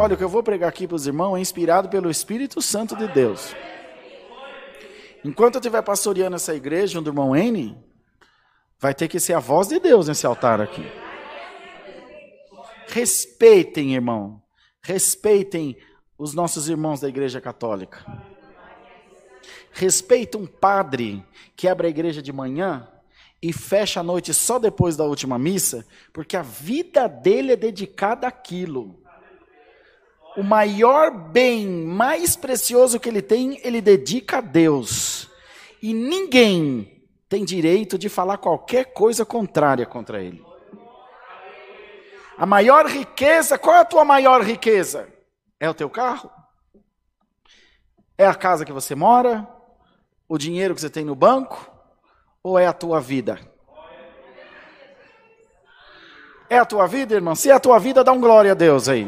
Olha, o que eu vou pregar aqui para os irmãos é inspirado pelo Espírito Santo de Deus. Enquanto eu estiver pastoreando essa igreja, junto do irmão N, vai ter que ser a voz de Deus nesse altar aqui. Respeitem, irmão. Respeitem os nossos irmãos da igreja católica. Respeita um padre que abre a igreja de manhã e fecha a noite só depois da última missa, porque a vida dele é dedicada àquilo. O maior bem, mais precioso que ele tem, ele dedica a Deus. E ninguém tem direito de falar qualquer coisa contrária contra ele. A maior riqueza, qual é a tua maior riqueza? É o teu carro? É a casa que você mora? O dinheiro que você tem no banco? Ou é a tua vida? É a tua vida, irmão? Se é a tua vida, dá um glória a Deus aí.